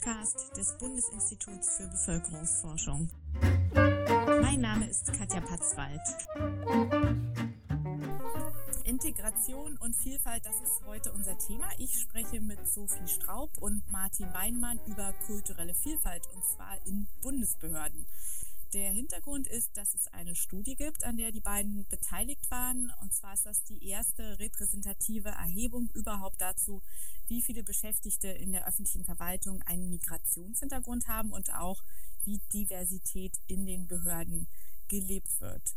Podcast des Bundesinstituts für Bevölkerungsforschung. Mein Name ist Katja Patzwald. Integration und Vielfalt, das ist heute unser Thema. Ich spreche mit Sophie Straub und Martin Weinmann über kulturelle Vielfalt und zwar in Bundesbehörden. Der Hintergrund ist, dass es eine Studie gibt, an der die beiden beteiligt waren. Und zwar ist das die erste repräsentative Erhebung überhaupt dazu, wie viele Beschäftigte in der öffentlichen Verwaltung einen Migrationshintergrund haben und auch wie Diversität in den Behörden gelebt wird.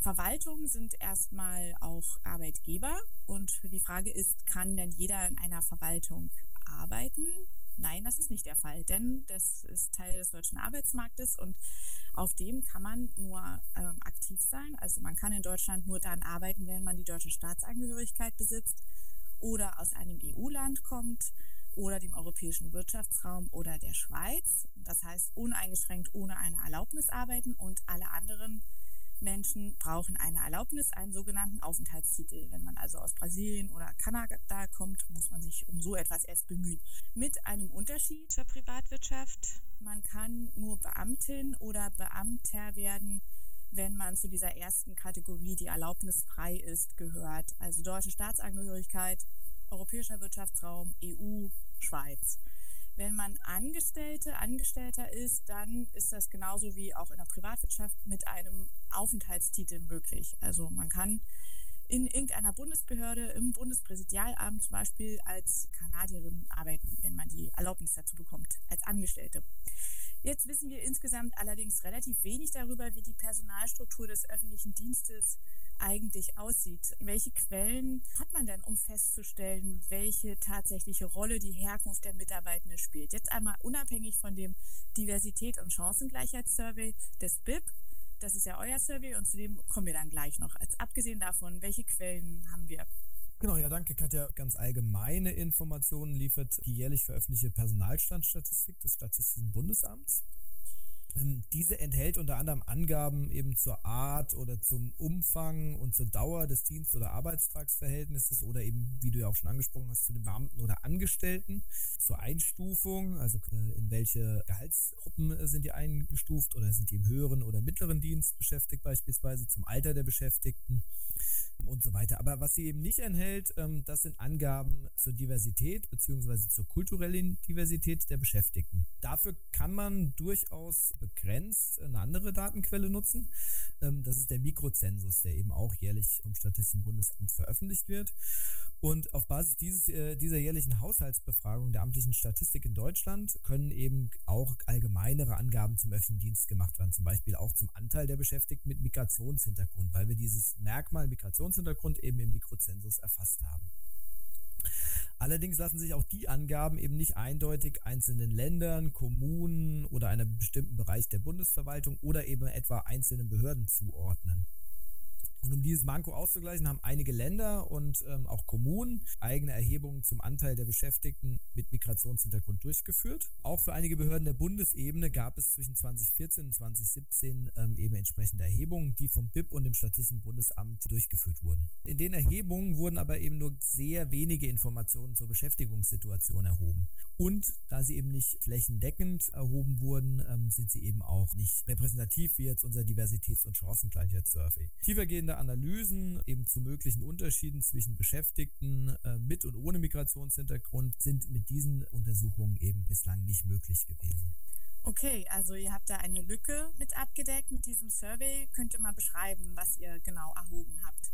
Verwaltungen sind erstmal auch Arbeitgeber und die Frage ist, kann denn jeder in einer Verwaltung arbeiten? Nein, das ist nicht der Fall, denn das ist Teil des deutschen Arbeitsmarktes und auf dem kann man nur ähm, aktiv sein. Also man kann in Deutschland nur dann arbeiten, wenn man die deutsche Staatsangehörigkeit besitzt oder aus einem EU-Land kommt oder dem europäischen Wirtschaftsraum oder der Schweiz. Das heißt uneingeschränkt ohne eine Erlaubnis arbeiten und alle anderen Menschen brauchen eine Erlaubnis, einen sogenannten Aufenthaltstitel. Wenn man also aus Brasilien oder Kanada kommt, muss man sich um so etwas erst bemühen. Mit einem Unterschied zur Privatwirtschaft. Man kann nur Beamtin oder Beamter werden, wenn man zu dieser ersten Kategorie, die erlaubnisfrei ist, gehört. Also deutsche Staatsangehörigkeit, europäischer Wirtschaftsraum, EU, Schweiz. Wenn man Angestellte, Angestellter ist, dann ist das genauso wie auch in der Privatwirtschaft mit einem Aufenthaltstitel möglich. Also man kann in irgendeiner Bundesbehörde, im Bundespräsidialamt zum Beispiel als Kanadierin arbeiten, wenn man die Erlaubnis dazu bekommt, als Angestellte. Jetzt wissen wir insgesamt allerdings relativ wenig darüber, wie die Personalstruktur des öffentlichen Dienstes eigentlich aussieht. Welche Quellen hat man denn, um festzustellen, welche tatsächliche Rolle die Herkunft der Mitarbeitenden spielt? Jetzt einmal unabhängig von dem Diversität- und Chancengleichheitssurvey des BIP. Das ist ja euer Survey und zu dem kommen wir dann gleich noch. Als abgesehen davon, welche Quellen haben wir? Genau, ja, danke, Katja. Ganz allgemeine Informationen liefert die jährlich veröffentlichte Personalstandstatistik des Statistischen Bundesamts. Ähm, diese enthält unter anderem Angaben eben zur Art oder zum Umfang und zur Dauer des Dienst- oder Arbeitstagsverhältnisses oder eben, wie du ja auch schon angesprochen hast, zu den Beamten oder Angestellten, zur Einstufung, also äh, in welche Gehaltsgruppen äh, sind die eingestuft oder sind die im höheren oder mittleren Dienst beschäftigt beispielsweise, zum Alter der Beschäftigten und so weiter. Aber was sie eben nicht enthält, ähm, das sind Angaben zur Diversität beziehungsweise zur kulturellen Diversität der Beschäftigten. Dafür kann man durchaus begrenzt eine andere Datenquelle nutzen. Ähm, das ist der Mikrozensus, der eben auch jährlich vom Statistischen Bundesamt veröffentlicht wird. Und auf Basis dieses, äh, dieser jährlichen Haushaltsbefragung der amtlichen Statistik in Deutschland können eben auch allgemeinere Angaben zum öffentlichen Dienst gemacht werden, zum Beispiel auch zum Anteil der Beschäftigten mit Migrationshintergrund, weil wir dieses Merkmal Migrationshintergrund eben im Mikrozensus erfasst haben. Allerdings lassen sich auch die Angaben eben nicht eindeutig einzelnen Ländern, Kommunen oder einem bestimmten Bereich der Bundesverwaltung oder eben etwa einzelnen Behörden zuordnen. Und um dieses Manko auszugleichen, haben einige Länder und ähm, auch Kommunen eigene Erhebungen zum Anteil der Beschäftigten mit Migrationshintergrund durchgeführt. Auch für einige Behörden der Bundesebene gab es zwischen 2014 und 2017 ähm, eben entsprechende Erhebungen, die vom BIP und dem Statistischen Bundesamt durchgeführt wurden. In den Erhebungen wurden aber eben nur sehr wenige Informationen zur Beschäftigungssituation erhoben. Und da sie eben nicht flächendeckend erhoben wurden, ähm, sind sie eben auch nicht repräsentativ wie jetzt unser Diversitäts- und Chancengleichheitssurvey. Tiefergehende spannende Analysen eben zu möglichen Unterschieden zwischen Beschäftigten äh, mit und ohne Migrationshintergrund sind mit diesen Untersuchungen eben bislang nicht möglich gewesen. Okay, also ihr habt da eine Lücke mit abgedeckt mit diesem Survey. Könnt ihr mal beschreiben, was ihr genau erhoben habt?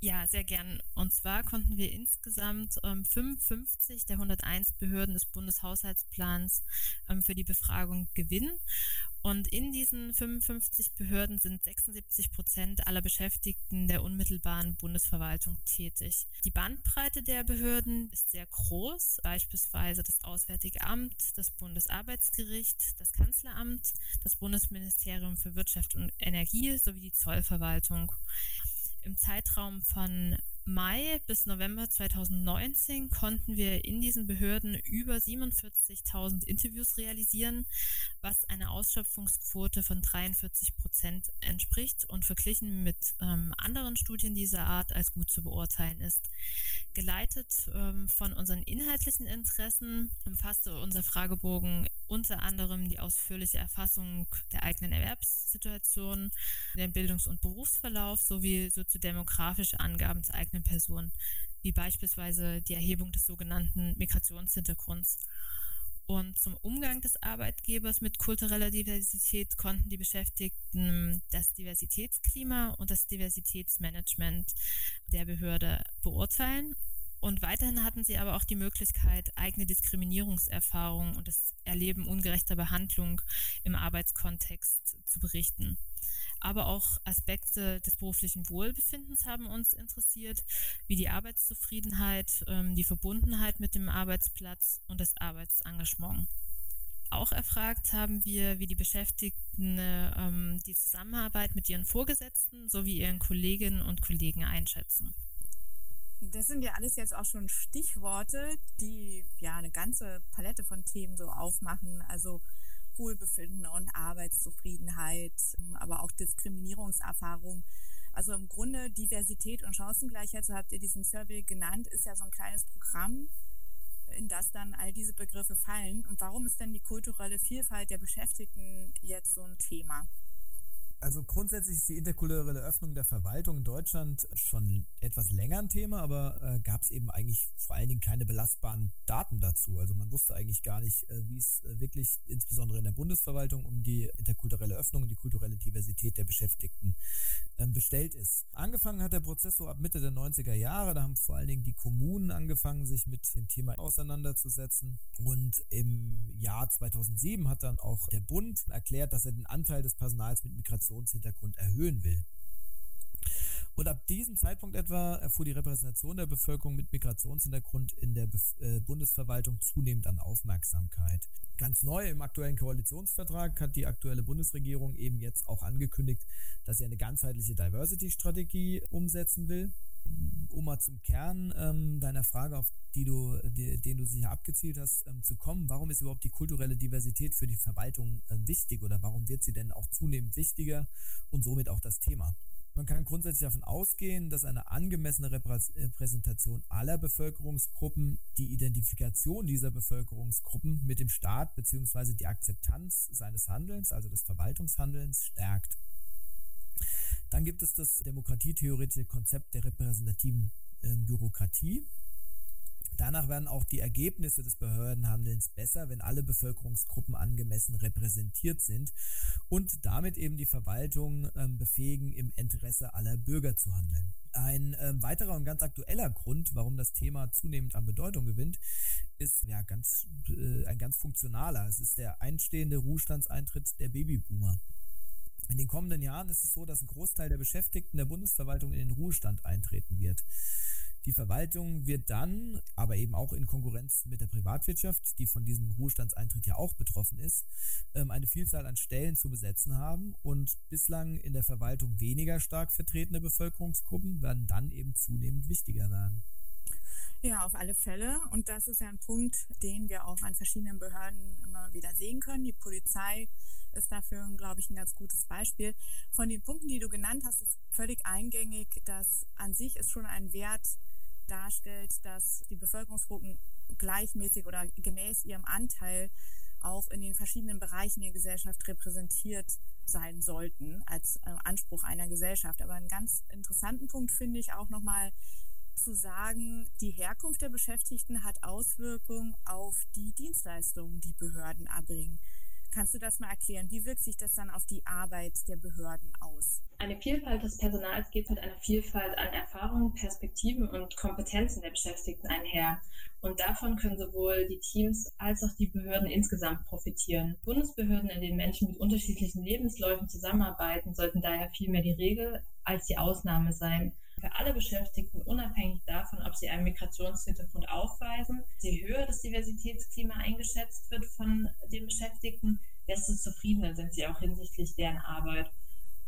Ja, sehr gern. Und zwar konnten wir insgesamt ähm, 55 der 101 Behörden des Bundeshaushaltsplans ähm, für die Befragung gewinnen. Und in diesen 55 Behörden sind 76 Prozent aller Beschäftigten der unmittelbaren Bundesverwaltung tätig. Die Bandbreite der Behörden ist sehr groß, beispielsweise das Auswärtige Amt, das Bundesarbeitsgericht, das Kanzleramt, das Bundesministerium für Wirtschaft und Energie sowie die Zollverwaltung. Im Zeitraum von Mai bis November 2019 konnten wir in diesen Behörden über 47.000 Interviews realisieren, was einer Ausschöpfungsquote von 43 Prozent entspricht und verglichen mit ähm, anderen Studien dieser Art als gut zu beurteilen ist. Geleitet ähm, von unseren inhaltlichen Interessen umfasste unser Fragebogen unter anderem die ausführliche Erfassung der eigenen Erwerbssituation, den Bildungs- und Berufsverlauf sowie soziodemografische Angaben zur eigenen Person, wie beispielsweise die Erhebung des sogenannten Migrationshintergrunds. Und zum Umgang des Arbeitgebers mit kultureller Diversität konnten die Beschäftigten das Diversitätsklima und das Diversitätsmanagement der Behörde beurteilen. Und weiterhin hatten sie aber auch die Möglichkeit, eigene Diskriminierungserfahrungen und das Erleben ungerechter Behandlung im Arbeitskontext zu berichten aber auch Aspekte des beruflichen Wohlbefindens haben uns interessiert, wie die Arbeitszufriedenheit, ähm, die Verbundenheit mit dem Arbeitsplatz und das Arbeitsengagement. Auch erfragt haben wir, wie die Beschäftigten ähm, die Zusammenarbeit mit ihren Vorgesetzten sowie ihren Kolleginnen und Kollegen einschätzen. Das sind ja alles jetzt auch schon Stichworte, die ja eine ganze Palette von Themen so aufmachen. Also Wohlbefinden und Arbeitszufriedenheit, ähm, aber auch Diskriminierungserfahrung. Also im Grunde Diversität und Chancengleichheit, so habt ihr diesen Survey genannt, ist ja so ein kleines Programm, in das dann all diese Begriffe fallen. Und warum ist denn die kulturelle Vielfalt der Beschäftigten jetzt so ein Thema? Also grundsätzlich ist die interkulturelle Öffnung der Verwaltung in Deutschland schon etwas länger ein Thema, aber äh, gab es eben eigentlich vor allen Dingen keine belastbaren Daten dazu. Also man wusste eigentlich gar nicht, äh, wie es äh, wirklich insbesondere in der Bundesverwaltung um die interkulturelle Öffnung und die kulturelle Diversität der Beschäftigten ähm, bestellt ist. Angefangen hat der Prozess so ab Mitte der 90er Jahre. Da haben vor allen Dingen die Kommunen angefangen, sich mit dem Thema auseinanderzusetzen. Und im Jahr 2007 hat dann auch der Bund erklärt, dass er den Anteil des Personals mit Migration Migrationshintergrund erhöhen will. Und ab diesem Zeitpunkt etwa erfuhr die Repräsentation der Bevölkerung mit Migrationshintergrund in der Bef äh, Bundesverwaltung zunehmend an Aufmerksamkeit. Ganz neu im aktuellen Koalitionsvertrag hat die aktuelle Bundesregierung eben jetzt auch angekündigt, dass sie eine ganzheitliche Diversity-Strategie umsetzen will um mal zum Kern ähm, deiner Frage, auf die du, die, den du sicher abgezielt hast, ähm, zu kommen, warum ist überhaupt die kulturelle Diversität für die Verwaltung äh, wichtig oder warum wird sie denn auch zunehmend wichtiger und somit auch das Thema? Man kann grundsätzlich davon ausgehen, dass eine angemessene Repräsentation aller Bevölkerungsgruppen die Identifikation dieser Bevölkerungsgruppen mit dem Staat bzw. die Akzeptanz seines Handelns, also des Verwaltungshandelns, stärkt. Dann gibt es das demokratietheoretische Konzept der repräsentativen äh, Bürokratie. Danach werden auch die Ergebnisse des Behördenhandelns besser, wenn alle Bevölkerungsgruppen angemessen repräsentiert sind und damit eben die Verwaltung äh, befähigen, im Interesse aller Bürger zu handeln. Ein äh, weiterer und ganz aktueller Grund, warum das Thema zunehmend an Bedeutung gewinnt, ist ja ganz, äh, ein ganz funktionaler. Es ist der einstehende Ruhestandseintritt der Babyboomer. In den kommenden Jahren ist es so, dass ein Großteil der Beschäftigten der Bundesverwaltung in den Ruhestand eintreten wird. Die Verwaltung wird dann, aber eben auch in Konkurrenz mit der Privatwirtschaft, die von diesem Ruhestandseintritt ja auch betroffen ist, ähm, eine Vielzahl an Stellen zu besetzen haben und bislang in der Verwaltung weniger stark vertretene Bevölkerungsgruppen werden dann eben zunehmend wichtiger werden. Ja, auf alle Fälle. Und das ist ja ein Punkt, den wir auch an verschiedenen Behörden immer wieder sehen können. Die Polizei ist dafür, glaube ich, ein ganz gutes Beispiel. Von den Punkten, die du genannt hast, ist völlig eingängig, dass an sich es schon einen Wert darstellt, dass die Bevölkerungsgruppen gleichmäßig oder gemäß ihrem Anteil auch in den verschiedenen Bereichen der Gesellschaft repräsentiert sein sollten als äh, Anspruch einer Gesellschaft. Aber einen ganz interessanten Punkt finde ich auch nochmal zu sagen, die Herkunft der Beschäftigten hat Auswirkungen auf die Dienstleistungen, die Behörden erbringen. Kannst du das mal erklären? Wie wirkt sich das dann auf die Arbeit der Behörden aus? Eine Vielfalt des Personals geht mit einer Vielfalt an Erfahrungen, Perspektiven und Kompetenzen der Beschäftigten einher. Und davon können sowohl die Teams als auch die Behörden insgesamt profitieren. Bundesbehörden, in denen Menschen mit unterschiedlichen Lebensläufen zusammenarbeiten, sollten daher vielmehr die Regel als die Ausnahme sein für alle Beschäftigten, unabhängig davon, ob sie einen Migrationshintergrund aufweisen. Je höher das Diversitätsklima eingeschätzt wird von den Beschäftigten, desto zufriedener sind sie auch hinsichtlich deren Arbeit.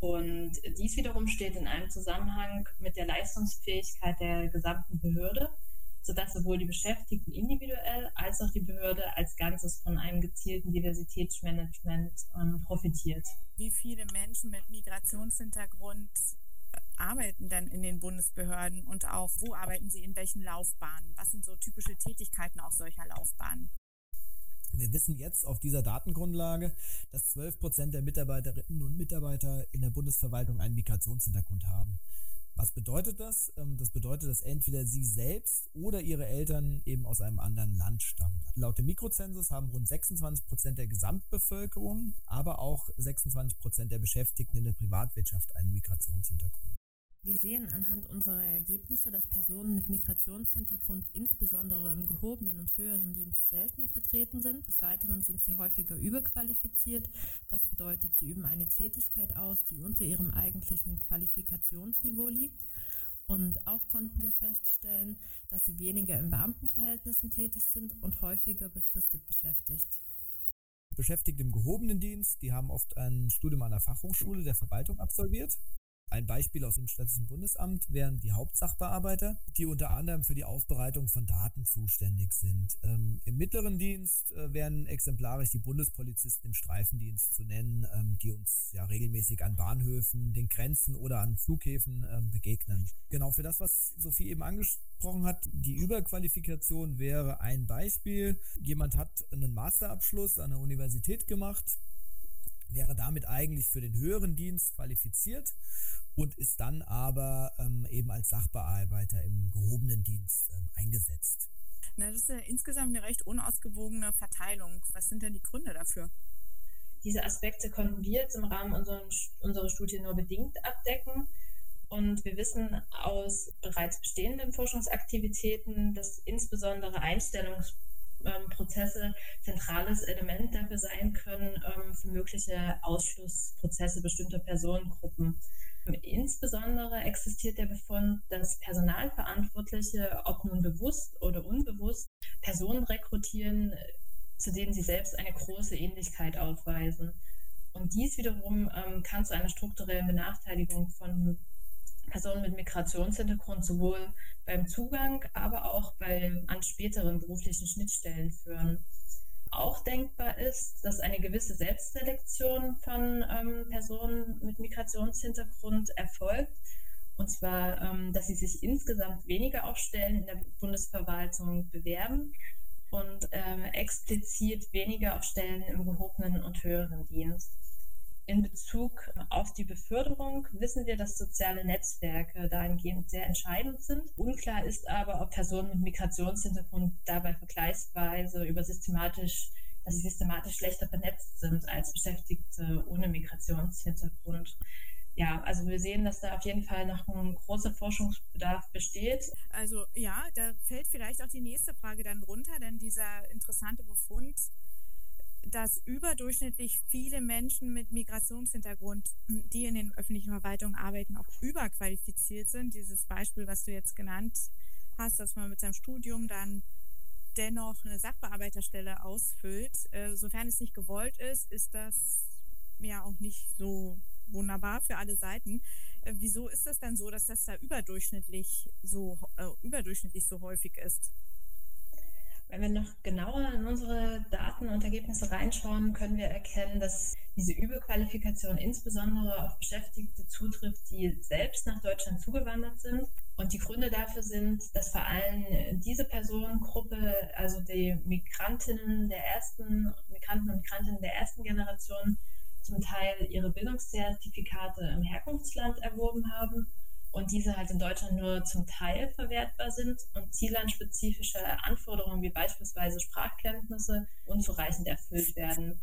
Und dies wiederum steht in einem Zusammenhang mit der Leistungsfähigkeit der gesamten Behörde, sodass sowohl die Beschäftigten individuell als auch die Behörde als Ganzes von einem gezielten Diversitätsmanagement ähm, profitiert. Wie viele Menschen mit Migrationshintergrund arbeiten denn in den Bundesbehörden und auch wo arbeiten sie in welchen Laufbahnen? Was sind so typische Tätigkeiten auch solcher Laufbahnen? Wir wissen jetzt auf dieser Datengrundlage, dass 12 Prozent der Mitarbeiterinnen und Mitarbeiter in der Bundesverwaltung einen Migrationshintergrund haben. Was bedeutet das? Ähm, das bedeutet, dass entweder sie selbst oder ihre Eltern eben aus einem anderen Land stammen. Laut dem Mikrozensus haben rund 26 Prozent der Gesamtbevölkerung, aber auch 26 Prozent der Beschäftigten in der Privatwirtschaft einen Migrationshintergrund. Wir sehen anhand unserer Ergebnisse, dass Personen mit Migrationshintergrund insbesondere im gehobenen und höheren Dienst seltener vertreten sind. Des Weiteren sind sie häufiger überqualifiziert. Das bedeutet, sie üben eine Tätigkeit aus, die unter ihrem eigentlichen Qualifikationsniveau liegt. Und auch konnten wir feststellen, dass sie weniger in Beamtenverhältnissen tätig sind und häufiger befristet beschäftigt. Beschäftigte im gehobenen Dienst, die haben oft ein Studium an der Fachhochschule der Verwaltung absolviert ein Beispiel aus dem Statistischen Bundesamt wären die Hauptsachbearbeiter, die unter anderem für die Aufbereitung von Daten zuständig sind. Ähm, Im mittleren Dienst äh, wären exemplarisch die Bundespolizisten im Streifendienst zu nennen, ähm, die uns ja regelmäßig an Bahnhöfen, den Grenzen oder an Flughäfen ähm, begegnen. Genau für das, was Sophie eben angesprochen hat, die Überqualifikation wäre ein Beispiel. Jemand hat einen Masterabschluss an der Universität gemacht, wäre damit eigentlich für den höheren Dienst qualifiziert und ist dann aber ähm, eben als Sachbearbeiter im gehobenen Dienst ähm, eingesetzt. Na, das ist ja insgesamt eine recht unausgewogene Verteilung. Was sind denn die Gründe dafür? Diese Aspekte konnten wir jetzt im Rahmen unseren, unserer Studie nur bedingt abdecken. Und wir wissen aus bereits bestehenden Forschungsaktivitäten, dass insbesondere Einstellungsprozesse zentrales Element dafür sein können, ähm, für mögliche Ausschlussprozesse bestimmter Personengruppen. Insbesondere existiert der Befund, dass Personalverantwortliche, ob nun bewusst oder unbewusst, Personen rekrutieren, zu denen sie selbst eine große Ähnlichkeit aufweisen. Und dies wiederum ähm, kann zu einer strukturellen Benachteiligung von Personen mit Migrationshintergrund sowohl beim Zugang, aber auch bei an späteren beruflichen Schnittstellen führen auch denkbar ist, dass eine gewisse Selbstselektion von ähm, Personen mit Migrationshintergrund erfolgt. Und zwar, ähm, dass sie sich insgesamt weniger auf Stellen in der Bundesverwaltung bewerben und ähm, explizit weniger auf Stellen im gehobenen und höheren Dienst. In Bezug auf die Beförderung wissen wir, dass soziale Netzwerke dahingehend sehr entscheidend sind. Unklar ist aber, ob Personen mit Migrationshintergrund dabei vergleichsweise über systematisch, dass sie systematisch schlechter vernetzt sind als Beschäftigte ohne Migrationshintergrund. Ja, also wir sehen, dass da auf jeden Fall noch ein großer Forschungsbedarf besteht. Also ja, da fällt vielleicht auch die nächste Frage dann runter, denn dieser interessante Befund dass überdurchschnittlich viele Menschen mit Migrationshintergrund, die in den öffentlichen Verwaltungen arbeiten, auch überqualifiziert sind. Dieses Beispiel, was du jetzt genannt hast, dass man mit seinem Studium dann dennoch eine Sachbearbeiterstelle ausfüllt. Äh, sofern es nicht gewollt ist, ist das ja auch nicht so wunderbar für alle Seiten. Äh, wieso ist das dann so, dass das da überdurchschnittlich so äh, überdurchschnittlich so häufig ist? Wenn wir noch genauer in unsere Daten und Ergebnisse reinschauen, können wir erkennen, dass diese Überqualifikation insbesondere auf Beschäftigte zutrifft, die selbst nach Deutschland zugewandert sind. Und die Gründe dafür sind, dass vor allem diese Personengruppe, also die Migrantinnen der ersten, Migranten und Migrantinnen der ersten Generation, zum Teil ihre Bildungszertifikate im Herkunftsland erworben haben und diese halt in Deutschland nur zum Teil verwertbar sind und ziellandspezifische Anforderungen wie beispielsweise Sprachkenntnisse unzureichend erfüllt werden.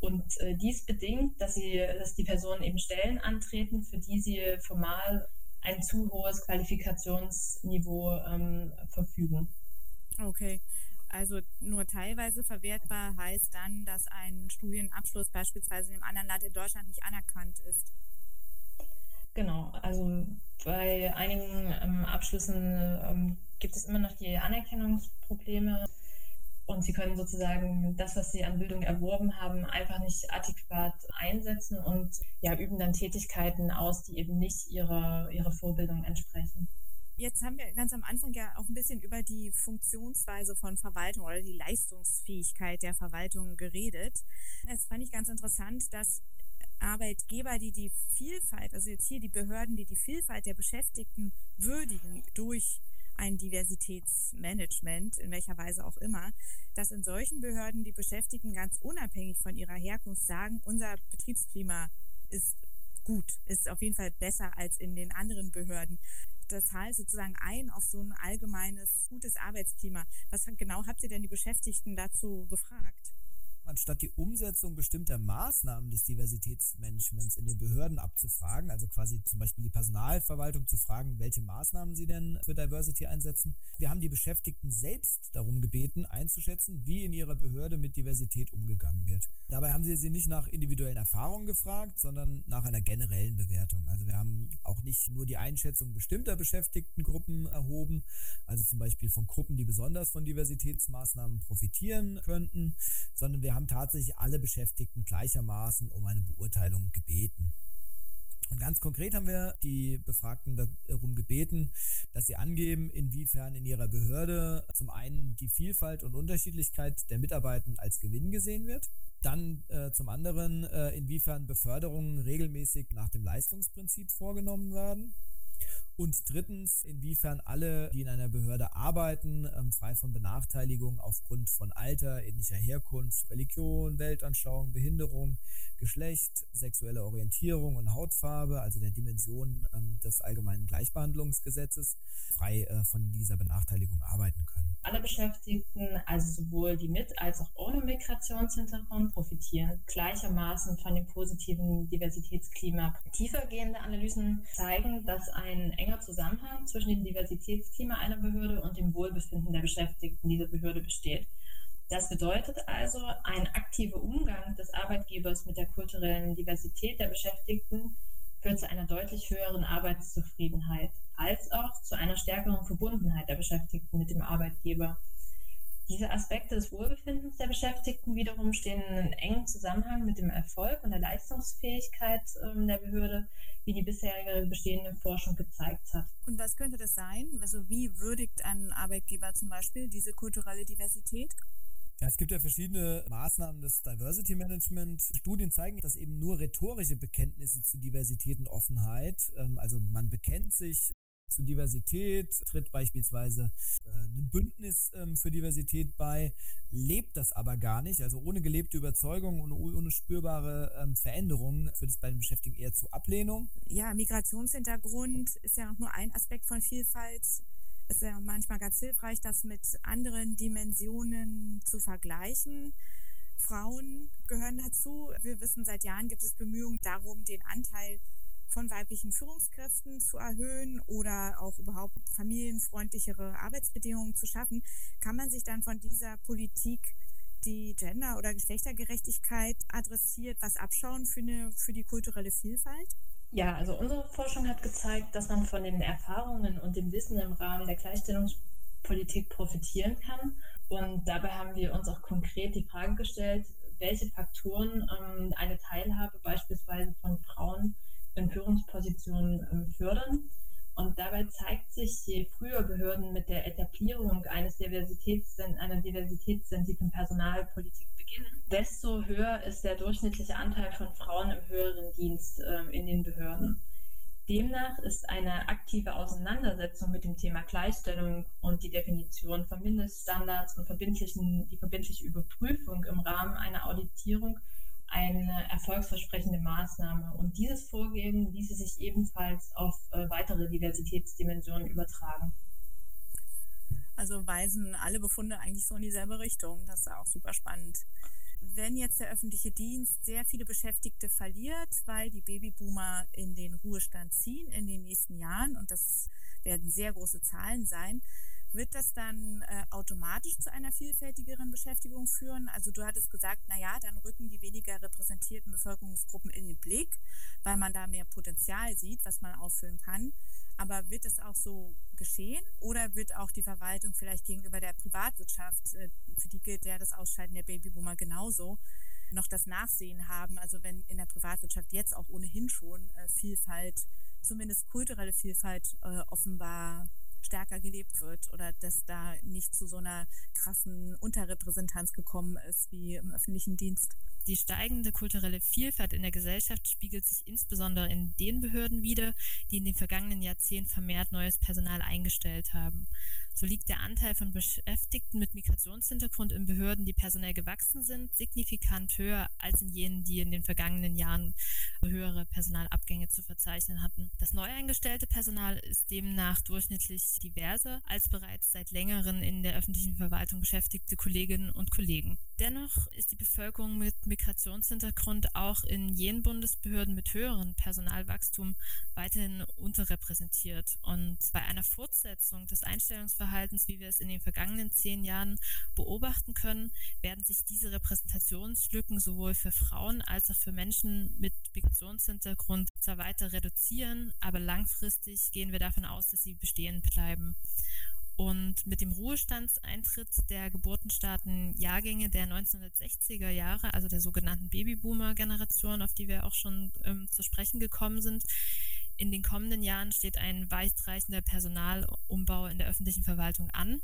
Und äh, dies bedingt, dass, sie, dass die Personen eben Stellen antreten, für die sie formal ein zu hohes Qualifikationsniveau ähm, verfügen. Okay. Also nur teilweise verwertbar heißt dann, dass ein Studienabschluss beispielsweise in einem anderen Land in Deutschland nicht anerkannt ist. Genau, also bei einigen ähm, Abschlüssen ähm, gibt es immer noch die Anerkennungsprobleme. und sie können sozusagen das, was sie an Bildung erworben haben, einfach nicht adäquat einsetzen und ja, üben dann Tätigkeiten aus, die eben nicht ihrer, ihrer Vorbildung entsprechen. Jetzt haben wir ganz am Anfang ja auch ein bisschen über die Funktionsweise von Verwaltung oder die Leistungsfähigkeit der Verwaltung geredet. Es fand ich ganz interessant, dass Arbeitgeber, die die Vielfalt, also jetzt hier die Behörden, die die Vielfalt der Beschäftigten würdigen durch ein Diversitätsmanagement, in welcher Weise auch immer, dass in solchen Behörden die Beschäftigten ganz unabhängig von ihrer Herkunft sagen, unser Betriebsklima ist gut, ist auf jeden Fall besser als in den anderen Behörden das zahlt sozusagen ein auf so ein allgemeines gutes Arbeitsklima. Was genau habt ihr denn die Beschäftigten dazu gefragt? Anstatt die Umsetzung bestimmter Maßnahmen des Diversitätsmanagements in den Behörden abzufragen, also quasi zum Beispiel die Personalverwaltung zu fragen, welche Maßnahmen sie denn für Diversity einsetzen. Wir haben die Beschäftigten selbst darum gebeten, einzuschätzen, wie in ihrer Behörde mit Diversität umgegangen wird. Dabei haben sie sie nicht nach individuellen Erfahrungen gefragt, sondern nach einer generellen Bewertung. Also wir haben auch nicht nur die Einschätzung bestimmter Beschäftigtengruppen erhoben, also zum Beispiel von Gruppen, die besonders von Diversitätsmaßnahmen profitieren könnten, sondern wir haben tatsächlich alle Beschäftigten gleichermaßen um eine Beurteilung gebeten. Und ganz konkret haben wir die Befragten darum gebeten, dass sie angeben, inwiefern in ihrer Behörde zum einen die Vielfalt und Unterschiedlichkeit der Mitarbeiter als Gewinn gesehen wird. Dann äh, zum anderen, äh, inwiefern Beförderungen regelmäßig nach dem Leistungsprinzip vorgenommen werden. Und drittens, inwiefern alle, die in einer Behörde arbeiten, ähm, frei von Benachteiligung aufgrund von Alter, ethnischer Herkunft, Religion, Weltanschauung, Behinderung, Geschlecht, sexuelle Orientierung und Hautfarbe, also der Dimension ähm, des allgemeinen Gleichbehandlungsgesetzes, frei äh, von dieser Benachteiligung arbeiten können. Alle Beschäftigten, also sowohl die mit als auch ohne Migrationshintergrund, profitieren gleichermaßen von dem positiven Diversitätsklima. Tiefergehende Analysen zeigen, dass ein enger Zusammenhang zwischen dem Diversitätsklima einer Behörde und dem Wohlbefinden der Beschäftigten dieser Behörde besteht. Das bedeutet also, ein aktiver Umgang des Arbeitgebers mit der kulturellen Diversität der Beschäftigten führt zu einer deutlich höheren Arbeitszufriedenheit als auch zu einer stärkeren Verbundenheit der Beschäftigten mit dem Arbeitgeber. Diese Aspekte des Wohlbefindens der Beschäftigten wiederum stehen in engem Zusammenhang mit dem Erfolg und der Leistungsfähigkeit äh, der Behörde, wie die bisherige bestehende Forschung gezeigt hat. Und was könnte das sein? Also wie würdigt ein Arbeitgeber zum Beispiel diese kulturelle Diversität? Ja, es gibt ja verschiedene Maßnahmen des Diversity Management. Studien zeigen, dass eben nur rhetorische Bekenntnisse zu Diversität und Offenheit, ähm, also man bekennt sich zu Diversität, tritt beispielsweise äh, einem Bündnis ähm, für Diversität bei, lebt das aber gar nicht. Also ohne gelebte Überzeugung und ohne spürbare ähm, Veränderungen führt es bei den Beschäftigten eher zu Ablehnung. Ja, Migrationshintergrund ist ja auch nur ein Aspekt von Vielfalt ist ja manchmal ganz hilfreich, das mit anderen Dimensionen zu vergleichen. Frauen gehören dazu. Wir wissen, seit Jahren gibt es Bemühungen darum, den Anteil von weiblichen Führungskräften zu erhöhen oder auch überhaupt familienfreundlichere Arbeitsbedingungen zu schaffen. Kann man sich dann von dieser Politik, die Gender- oder Geschlechtergerechtigkeit adressiert, was abschauen für, eine, für die kulturelle Vielfalt? Ja, also unsere Forschung hat gezeigt, dass man von den Erfahrungen und dem Wissen im Rahmen der Gleichstellungspolitik profitieren kann. Und dabei haben wir uns auch konkret die Frage gestellt, welche Faktoren ähm, eine Teilhabe beispielsweise von Frauen in Führungspositionen ähm, fördern. Und dabei zeigt sich, je früher Behörden mit der Etablierung eines Diversitäts, einer diversitätssensiblen Personalpolitik beginnen, desto höher ist der durchschnittliche Anteil von Frauen im höheren Dienst äh, in den Behörden. Demnach ist eine aktive Auseinandersetzung mit dem Thema Gleichstellung und die Definition von Mindeststandards und verbindlichen, die verbindliche Überprüfung im Rahmen einer Auditierung eine erfolgsversprechende Maßnahme. Und dieses Vorgehen ließe sich ebenfalls auf äh, weitere Diversitätsdimensionen übertragen. Also weisen alle Befunde eigentlich so in dieselbe Richtung. Das ist auch super spannend. Wenn jetzt der öffentliche Dienst sehr viele Beschäftigte verliert, weil die Babyboomer in den Ruhestand ziehen in den nächsten Jahren, und das werden sehr große Zahlen sein, Wird das dann äh, automatisch zu einer vielfältigeren Beschäftigung führen? Also du hattest gesagt, naja, dann rücken die weniger repräsentierten Bevölkerungsgruppen in den Blick, weil man da mehr Potenzial sieht, was man auffüllen kann. Aber wird es auch so geschehen oder wird auch die Verwaltung vielleicht gegenüber der Privatwirtschaft, äh, für die gilt ja das Ausscheiden der Babyboomer genauso, noch das Nachsehen haben? Also wenn in der Privatwirtschaft jetzt auch ohnehin schon äh, Vielfalt, zumindest kulturelle Vielfalt äh, offenbar stärker gelebt wird oder dass da nicht zu so einer krassen Unterrepräsentanz gekommen ist wie im öffentlichen Dienst. Die steigende kulturelle Vielfalt in der Gesellschaft spiegelt sich insbesondere in den Behörden wider, die in den vergangenen Jahrzehnten vermehrt neues Personal eingestellt haben. So liegt der Anteil von Beschäftigten mit Migrationshintergrund in Behörden, die personell gewachsen sind, signifikant höher als in jenen, die in den vergangenen Jahren höhere Personalabgänge zu verzeichnen hatten. Das neu eingestellte Personal ist demnach durchschnittlich diverser als bereits seit längerem in der öffentlichen Verwaltung beschäftigte Kolleginnen und Kollegen. Dennoch ist die Bevölkerung mit Migrationshintergrund auch in jenen Bundesbehörden mit höherem Personalwachstum weiterhin unterrepräsentiert. Und bei einer Fortsetzung des Einstellungsverhaltens, wie wir es in den vergangenen zehn Jahren beobachten können, werden sich diese Repräsentationslücken sowohl für Frauen als auch für Menschen mit Migrationshintergrund zwar weiter reduzieren, aber langfristig gehen wir davon aus, dass sie bestehen bleiben. Und mit dem Ruhestandseintritt der geburtenstarken Jahrgänge der 1960er Jahre, also der sogenannten Babyboomer-Generation, auf die wir auch schon ähm, zu sprechen gekommen sind, in den kommenden Jahren steht ein weitreichender Personalumbau in der öffentlichen Verwaltung an.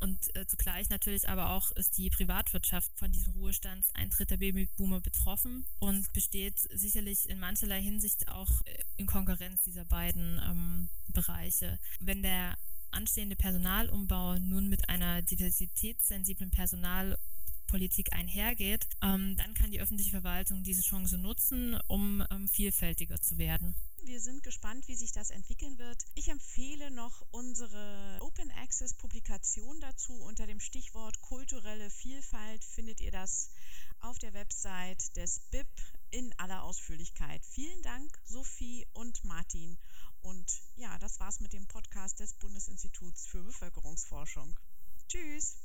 Und äh, zugleich natürlich aber auch ist die Privatwirtschaft von diesem Ruhestandseintritt der Babyboomer betroffen und besteht sicherlich in mancherlei Hinsicht auch äh, in Konkurrenz dieser beiden ähm, Bereiche. Wenn der anstehende Personalumbau nun mit einer diversitätssensiblen Personalpolitik einhergeht, ähm, dann kann die öffentliche Verwaltung diese Chance nutzen, um ähm, vielfältiger zu werden. Wir sind gespannt, wie sich das entwickeln wird. Ich empfehle noch unsere Open Access Publikation dazu. Unter dem Stichwort kulturelle Vielfalt findet ihr das auf der Website des BIP in aller Ausführlichkeit. Vielen Dank, Sophie und Martin. Und ja, das war's mit dem Podcast des Bundesinstituts für Bevölkerungsforschung. Tschüss!